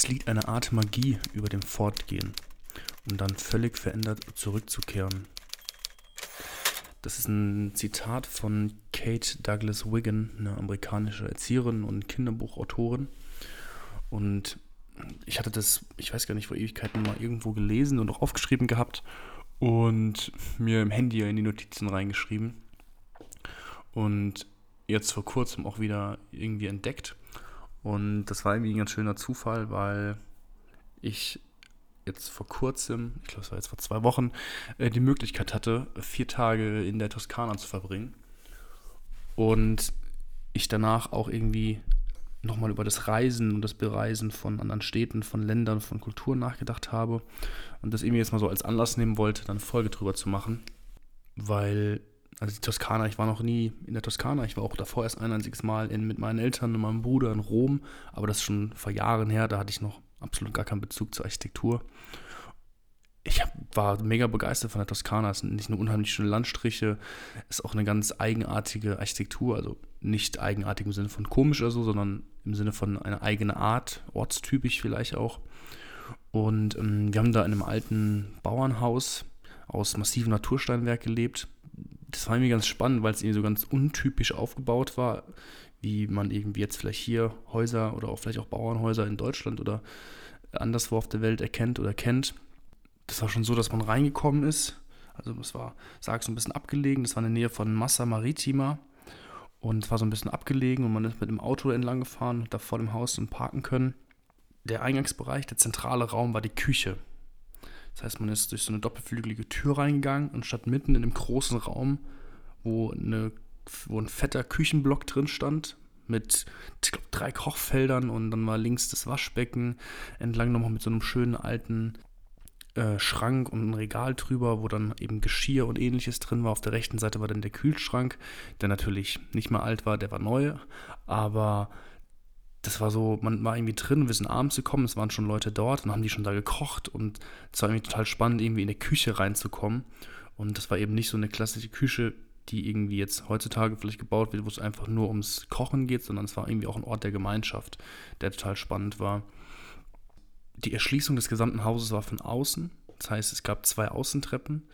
Es liegt eine Art Magie über dem Fortgehen, um dann völlig verändert zurückzukehren. Das ist ein Zitat von Kate Douglas Wiggin, eine amerikanische Erzieherin und Kinderbuchautorin. Und ich hatte das, ich weiß gar nicht, vor Ewigkeiten mal irgendwo gelesen und auch aufgeschrieben gehabt und mir im Handy in die Notizen reingeschrieben. Und jetzt vor kurzem auch wieder irgendwie entdeckt. Und das war irgendwie ein ganz schöner Zufall, weil ich jetzt vor kurzem, ich glaube es war jetzt vor zwei Wochen, äh, die Möglichkeit hatte, vier Tage in der Toskana zu verbringen. Und ich danach auch irgendwie nochmal über das Reisen und das Bereisen von anderen Städten, von Ländern, von Kulturen nachgedacht habe und das irgendwie jetzt mal so als Anlass nehmen wollte, dann Folge drüber zu machen. Weil, also die Toskana, ich war noch nie in der Toskana, ich war auch davor erst ein einziges Mal in, mit meinen Eltern und meinem Bruder in Rom, aber das ist schon vor Jahren her, da hatte ich noch absolut gar keinen Bezug zur Architektur. Ich war mega begeistert von der Toskana. Es sind nicht nur unheimlich schöne Landstriche, es ist auch eine ganz eigenartige Architektur, also nicht eigenartig im Sinne von komisch oder so, sondern im Sinne von einer eigenen Art, ortstypisch vielleicht auch. Und ähm, wir haben da in einem alten Bauernhaus aus massivem Natursteinwerk gelebt. Das war irgendwie ganz spannend, weil es irgendwie so ganz untypisch aufgebaut war, wie man irgendwie jetzt vielleicht hier Häuser oder auch vielleicht auch Bauernhäuser in Deutschland oder anderswo auf der Welt erkennt oder kennt. Das war schon so, dass man reingekommen ist. Also das war, sag ich so ein bisschen abgelegen. Das war in der Nähe von Massa Maritima. Und es war so ein bisschen abgelegen und man ist mit dem Auto entlang gefahren und da vor dem Haus parken können. Der Eingangsbereich, der zentrale Raum war die Küche. Das heißt, man ist durch so eine doppelflügelige Tür reingegangen und statt mitten in dem großen Raum, wo, eine, wo ein fetter Küchenblock drin stand, mit ich glaub, drei Kochfeldern und dann war links das Waschbecken, entlang nochmal mit so einem schönen alten äh, Schrank und ein Regal drüber, wo dann eben Geschirr und ähnliches drin war. Auf der rechten Seite war dann der Kühlschrank, der natürlich nicht mehr alt war, der war neu, aber das war so, man war irgendwie drin, wir sind abends gekommen, es waren schon Leute dort und haben die schon da gekocht und es war irgendwie total spannend, irgendwie in der Küche reinzukommen. Und das war eben nicht so eine klassische Küche, die irgendwie jetzt heutzutage vielleicht gebaut wird, wo es einfach nur ums Kochen geht, sondern es war irgendwie auch ein Ort der Gemeinschaft, der total spannend war. Die Erschließung des gesamten Hauses war von außen. Das heißt, es gab zwei Außentreppen,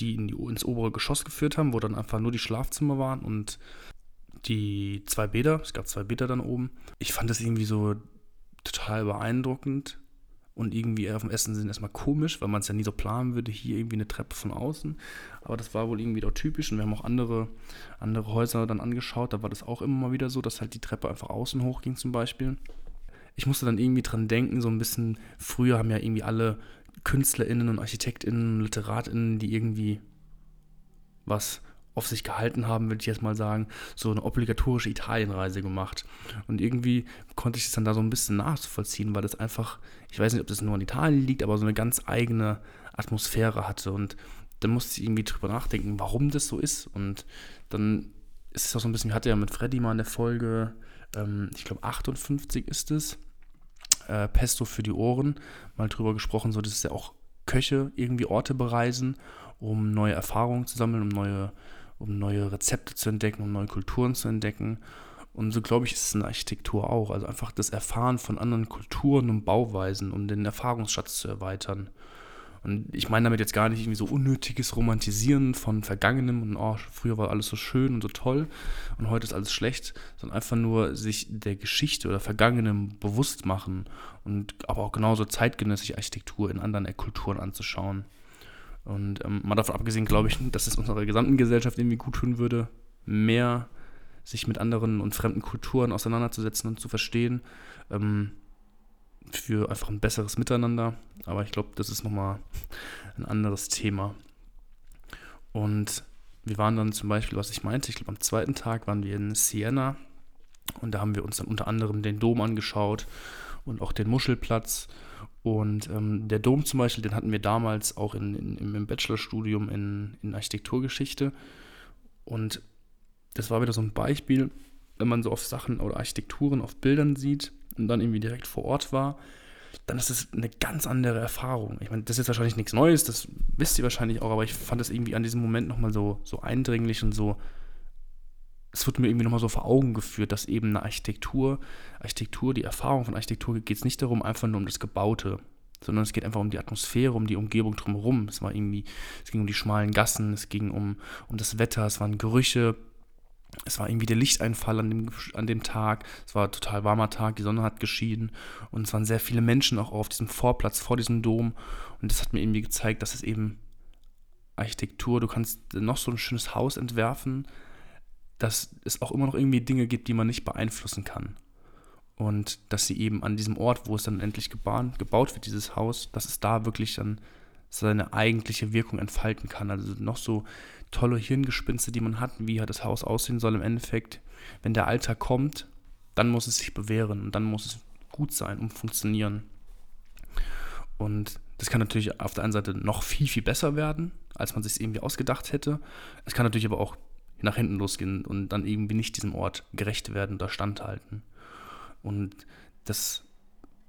die, in die ins obere Geschoss geführt haben, wo dann einfach nur die Schlafzimmer waren und die zwei Bäder. Es gab zwei Bäder dann oben. Ich fand das irgendwie so total beeindruckend und irgendwie auf dem ersten Sinn erstmal komisch, weil man es ja nie so planen würde, hier irgendwie eine Treppe von außen. Aber das war wohl irgendwie dort typisch und wir haben auch andere, andere Häuser dann angeschaut. Da war das auch immer mal wieder so, dass halt die Treppe einfach außen hochging zum Beispiel ich musste dann irgendwie dran denken, so ein bisschen, früher haben ja irgendwie alle KünstlerInnen und ArchitektInnen LiteratInnen, die irgendwie was auf sich gehalten haben, würde ich jetzt mal sagen, so eine obligatorische Italienreise gemacht. Und irgendwie konnte ich es dann da so ein bisschen nachvollziehen, weil das einfach, ich weiß nicht, ob das nur an Italien liegt, aber so eine ganz eigene Atmosphäre hatte. Und dann musste ich irgendwie drüber nachdenken, warum das so ist. Und dann ist es auch so ein bisschen, ich hatte ja mit Freddy mal eine Folge ähm, ich glaube 58 ist es, äh, Pesto für die Ohren, mal drüber gesprochen, so dass ja auch Köche irgendwie Orte bereisen, um neue Erfahrungen zu sammeln, um neue, um neue Rezepte zu entdecken, um neue Kulturen zu entdecken. Und so glaube ich, ist es in Architektur auch. Also einfach das Erfahren von anderen Kulturen und Bauweisen, um den Erfahrungsschatz zu erweitern. Und ich meine damit jetzt gar nicht irgendwie so unnötiges Romantisieren von Vergangenem und oh, früher war alles so schön und so toll und heute ist alles schlecht, sondern einfach nur sich der Geschichte oder Vergangenem bewusst machen und aber auch genauso zeitgenössische Architektur in anderen Kulturen anzuschauen. Und ähm, mal davon abgesehen, glaube ich, dass es unserer gesamten Gesellschaft irgendwie gut tun würde, mehr sich mit anderen und fremden Kulturen auseinanderzusetzen und zu verstehen. Ähm, für einfach ein besseres Miteinander. Aber ich glaube, das ist nochmal ein anderes Thema. Und wir waren dann zum Beispiel, was ich meinte, ich glaube am zweiten Tag waren wir in Siena und da haben wir uns dann unter anderem den Dom angeschaut und auch den Muschelplatz. Und ähm, der Dom zum Beispiel, den hatten wir damals auch in, in, im Bachelorstudium in, in Architekturgeschichte. Und das war wieder so ein Beispiel, wenn man so auf Sachen oder Architekturen auf Bildern sieht, und dann irgendwie direkt vor Ort war, dann ist es eine ganz andere Erfahrung. Ich meine, das ist wahrscheinlich nichts Neues, das wisst ihr wahrscheinlich auch, aber ich fand es irgendwie an diesem Moment nochmal so, so eindringlich und so, es wird mir irgendwie nochmal so vor Augen geführt, dass eben eine Architektur, Architektur, die Erfahrung von Architektur geht es nicht darum, einfach nur um das Gebaute, sondern es geht einfach um die Atmosphäre, um die Umgebung drumherum. Es war irgendwie, es ging um die schmalen Gassen, es ging um, um das Wetter, es waren Gerüche, es war irgendwie der Lichteinfall an dem, an dem Tag. Es war ein total warmer Tag, die Sonne hat geschieden und es waren sehr viele Menschen auch auf diesem Vorplatz vor diesem Dom. Und das hat mir irgendwie gezeigt, dass es eben Architektur, du kannst noch so ein schönes Haus entwerfen, dass es auch immer noch irgendwie Dinge gibt, die man nicht beeinflussen kann. Und dass sie eben an diesem Ort, wo es dann endlich gebaut, gebaut wird, dieses Haus, dass es da wirklich dann seine eigentliche Wirkung entfalten kann. Also noch so tolle Hirngespinste, die man hat, wie das Haus aussehen soll im Endeffekt. Wenn der Alltag kommt, dann muss es sich bewähren und dann muss es gut sein und funktionieren. Und das kann natürlich auf der einen Seite noch viel, viel besser werden, als man sich irgendwie ausgedacht hätte. Es kann natürlich aber auch nach hinten losgehen und dann irgendwie nicht diesem Ort gerecht werden oder standhalten. Und das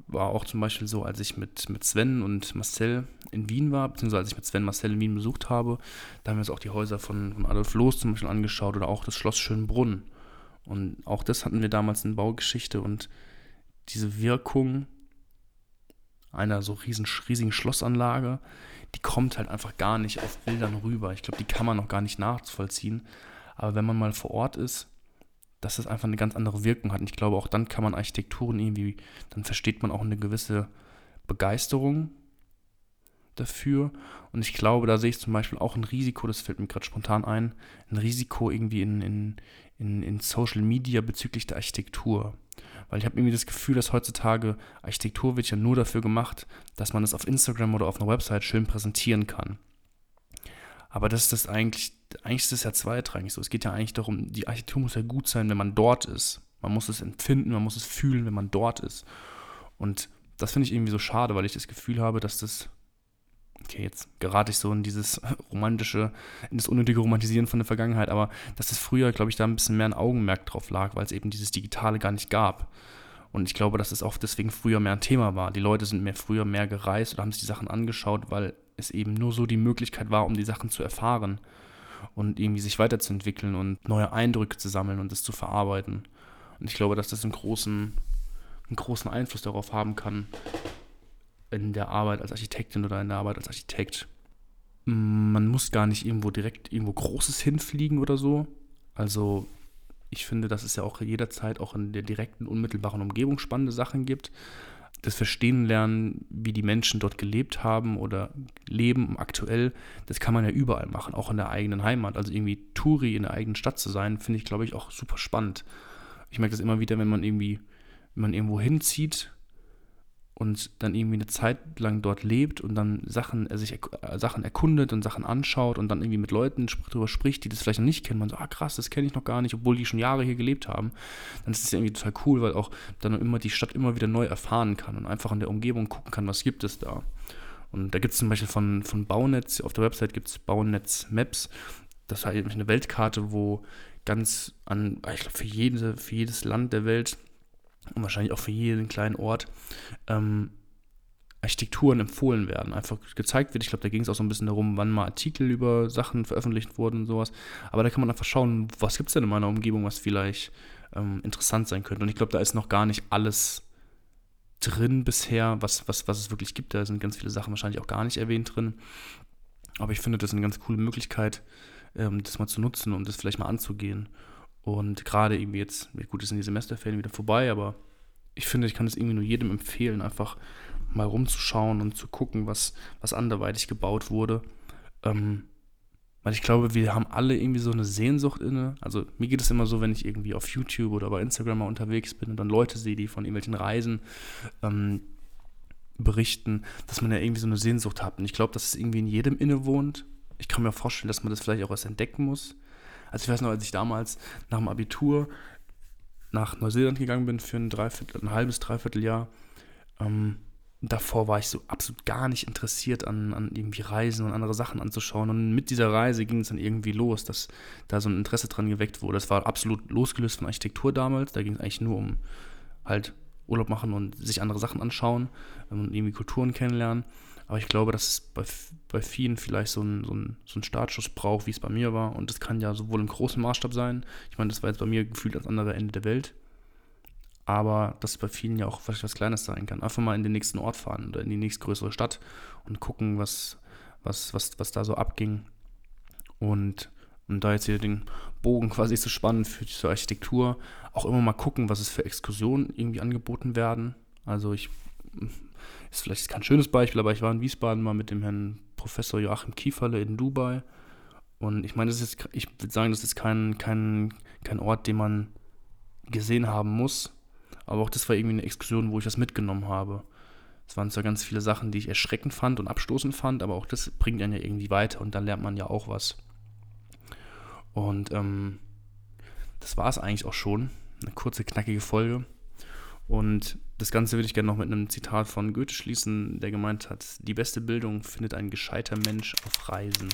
war auch zum Beispiel so, als ich mit, mit Sven und Marcel in Wien war, beziehungsweise als ich mit Sven Marcel in Wien besucht habe, da haben wir uns auch die Häuser von, von Adolf Loos zum Beispiel angeschaut oder auch das Schloss Schönbrunn. Und auch das hatten wir damals in Baugeschichte und diese Wirkung einer so riesen, riesigen Schlossanlage, die kommt halt einfach gar nicht auf Bildern rüber. Ich glaube, die kann man noch gar nicht nachvollziehen. Aber wenn man mal vor Ort ist, dass das einfach eine ganz andere Wirkung hat. Und ich glaube, auch dann kann man Architekturen irgendwie, dann versteht man auch eine gewisse Begeisterung dafür. Und ich glaube, da sehe ich zum Beispiel auch ein Risiko, das fällt mir gerade spontan ein, ein Risiko irgendwie in, in, in, in Social Media bezüglich der Architektur. Weil ich habe irgendwie das Gefühl, dass heutzutage Architektur wird ja nur dafür gemacht, dass man es auf Instagram oder auf einer Website schön präsentieren kann. Aber das ist das eigentlich, eigentlich ist das ja zweitrangig so. Es geht ja eigentlich darum, die Architektur muss ja gut sein, wenn man dort ist. Man muss es empfinden, man muss es fühlen, wenn man dort ist. Und das finde ich irgendwie so schade, weil ich das Gefühl habe, dass das, okay, jetzt gerate ich so in dieses romantische, in das unnötige Romantisieren von der Vergangenheit, aber dass das früher, glaube ich, da ein bisschen mehr ein Augenmerk drauf lag, weil es eben dieses Digitale gar nicht gab. Und ich glaube, dass es auch deswegen früher mehr ein Thema war. Die Leute sind mehr früher mehr gereist oder haben sich die Sachen angeschaut, weil es eben nur so die Möglichkeit war, um die Sachen zu erfahren und irgendwie sich weiterzuentwickeln und neue Eindrücke zu sammeln und das zu verarbeiten. Und ich glaube, dass das einen großen, einen großen Einfluss darauf haben kann, in der Arbeit als Architektin oder in der Arbeit als Architekt. Man muss gar nicht irgendwo direkt irgendwo Großes hinfliegen oder so. Also ich finde, dass es ja auch jederzeit auch in der direkten, unmittelbaren Umgebung spannende Sachen gibt das Verstehen lernen, wie die Menschen dort gelebt haben oder leben aktuell, das kann man ja überall machen, auch in der eigenen Heimat. Also irgendwie Touri in der eigenen Stadt zu sein, finde ich, glaube ich, auch super spannend. Ich merke das immer wieder, wenn man irgendwie, wenn man irgendwo hinzieht und dann irgendwie eine Zeit lang dort lebt und dann Sachen, er sich äh, Sachen erkundet und Sachen anschaut und dann irgendwie mit Leuten darüber spricht, die das vielleicht noch nicht kennen, man so, ah krass, das kenne ich noch gar nicht, obwohl die schon Jahre hier gelebt haben, dann ist es irgendwie total cool, weil auch dann immer die Stadt immer wieder neu erfahren kann und einfach in der Umgebung gucken kann, was gibt es da. Und da gibt es zum Beispiel von, von Baunetz, auf der Website gibt es Baunetz Maps, das ist halt eine Weltkarte, wo ganz an, ich glaube, für, jede, für jedes Land der Welt und wahrscheinlich auch für jeden kleinen Ort ähm, Architekturen empfohlen werden, einfach gezeigt wird. Ich glaube, da ging es auch so ein bisschen darum, wann mal Artikel über Sachen veröffentlicht wurden und sowas. Aber da kann man einfach schauen, was gibt es denn in meiner Umgebung, was vielleicht ähm, interessant sein könnte. Und ich glaube, da ist noch gar nicht alles drin bisher, was, was, was es wirklich gibt. Da sind ganz viele Sachen wahrscheinlich auch gar nicht erwähnt drin. Aber ich finde, das ist eine ganz coole Möglichkeit, ähm, das mal zu nutzen und das vielleicht mal anzugehen. Und gerade irgendwie jetzt, gut, es sind die Semesterferien wieder vorbei, aber ich finde, ich kann es irgendwie nur jedem empfehlen, einfach mal rumzuschauen und zu gucken, was, was anderweitig gebaut wurde. Ähm, weil ich glaube, wir haben alle irgendwie so eine Sehnsucht inne. Also mir geht es immer so, wenn ich irgendwie auf YouTube oder bei Instagram mal unterwegs bin und dann Leute sehe, die von irgendwelchen Reisen ähm, berichten, dass man ja irgendwie so eine Sehnsucht hat. Und ich glaube, dass es irgendwie in jedem inne wohnt. Ich kann mir vorstellen, dass man das vielleicht auch erst entdecken muss. Also ich weiß noch, als ich damals nach dem Abitur nach Neuseeland gegangen bin für ein, Dreiviertel, ein halbes, dreiviertel Jahr, ähm, davor war ich so absolut gar nicht interessiert an, an irgendwie Reisen und andere Sachen anzuschauen. Und mit dieser Reise ging es dann irgendwie los, dass da so ein Interesse dran geweckt wurde. Das war absolut losgelöst von Architektur damals. Da ging es eigentlich nur um halt Urlaub machen und sich andere Sachen anschauen und irgendwie Kulturen kennenlernen. Aber ich glaube, dass es bei, bei vielen vielleicht so einen so ein, so ein Startschuss braucht, wie es bei mir war. Und das kann ja sowohl im großen Maßstab sein. Ich meine, das war jetzt bei mir gefühlt ans andere Ende der Welt. Aber dass es bei vielen ja auch vielleicht was Kleines sein kann. Einfach mal in den nächsten Ort fahren oder in die nächstgrößere Stadt und gucken, was, was, was, was da so abging. Und, und da jetzt hier den Bogen quasi so spannend für die Architektur, auch immer mal gucken, was es für Exkursionen irgendwie angeboten werden. Also ich ist vielleicht kein schönes Beispiel, aber ich war in Wiesbaden mal mit dem Herrn Professor Joachim Kieferle in Dubai. Und ich meine, das ist, ich würde sagen, das ist kein, kein, kein Ort, den man gesehen haben muss. Aber auch das war irgendwie eine Exkursion, wo ich was mitgenommen habe. Es waren zwar ganz viele Sachen, die ich erschreckend fand und abstoßend fand, aber auch das bringt einen ja irgendwie weiter und dann lernt man ja auch was. Und ähm, das war es eigentlich auch schon. Eine kurze, knackige Folge. Und das Ganze würde ich gerne noch mit einem Zitat von Goethe schließen, der gemeint hat, die beste Bildung findet ein gescheiter Mensch auf Reisen.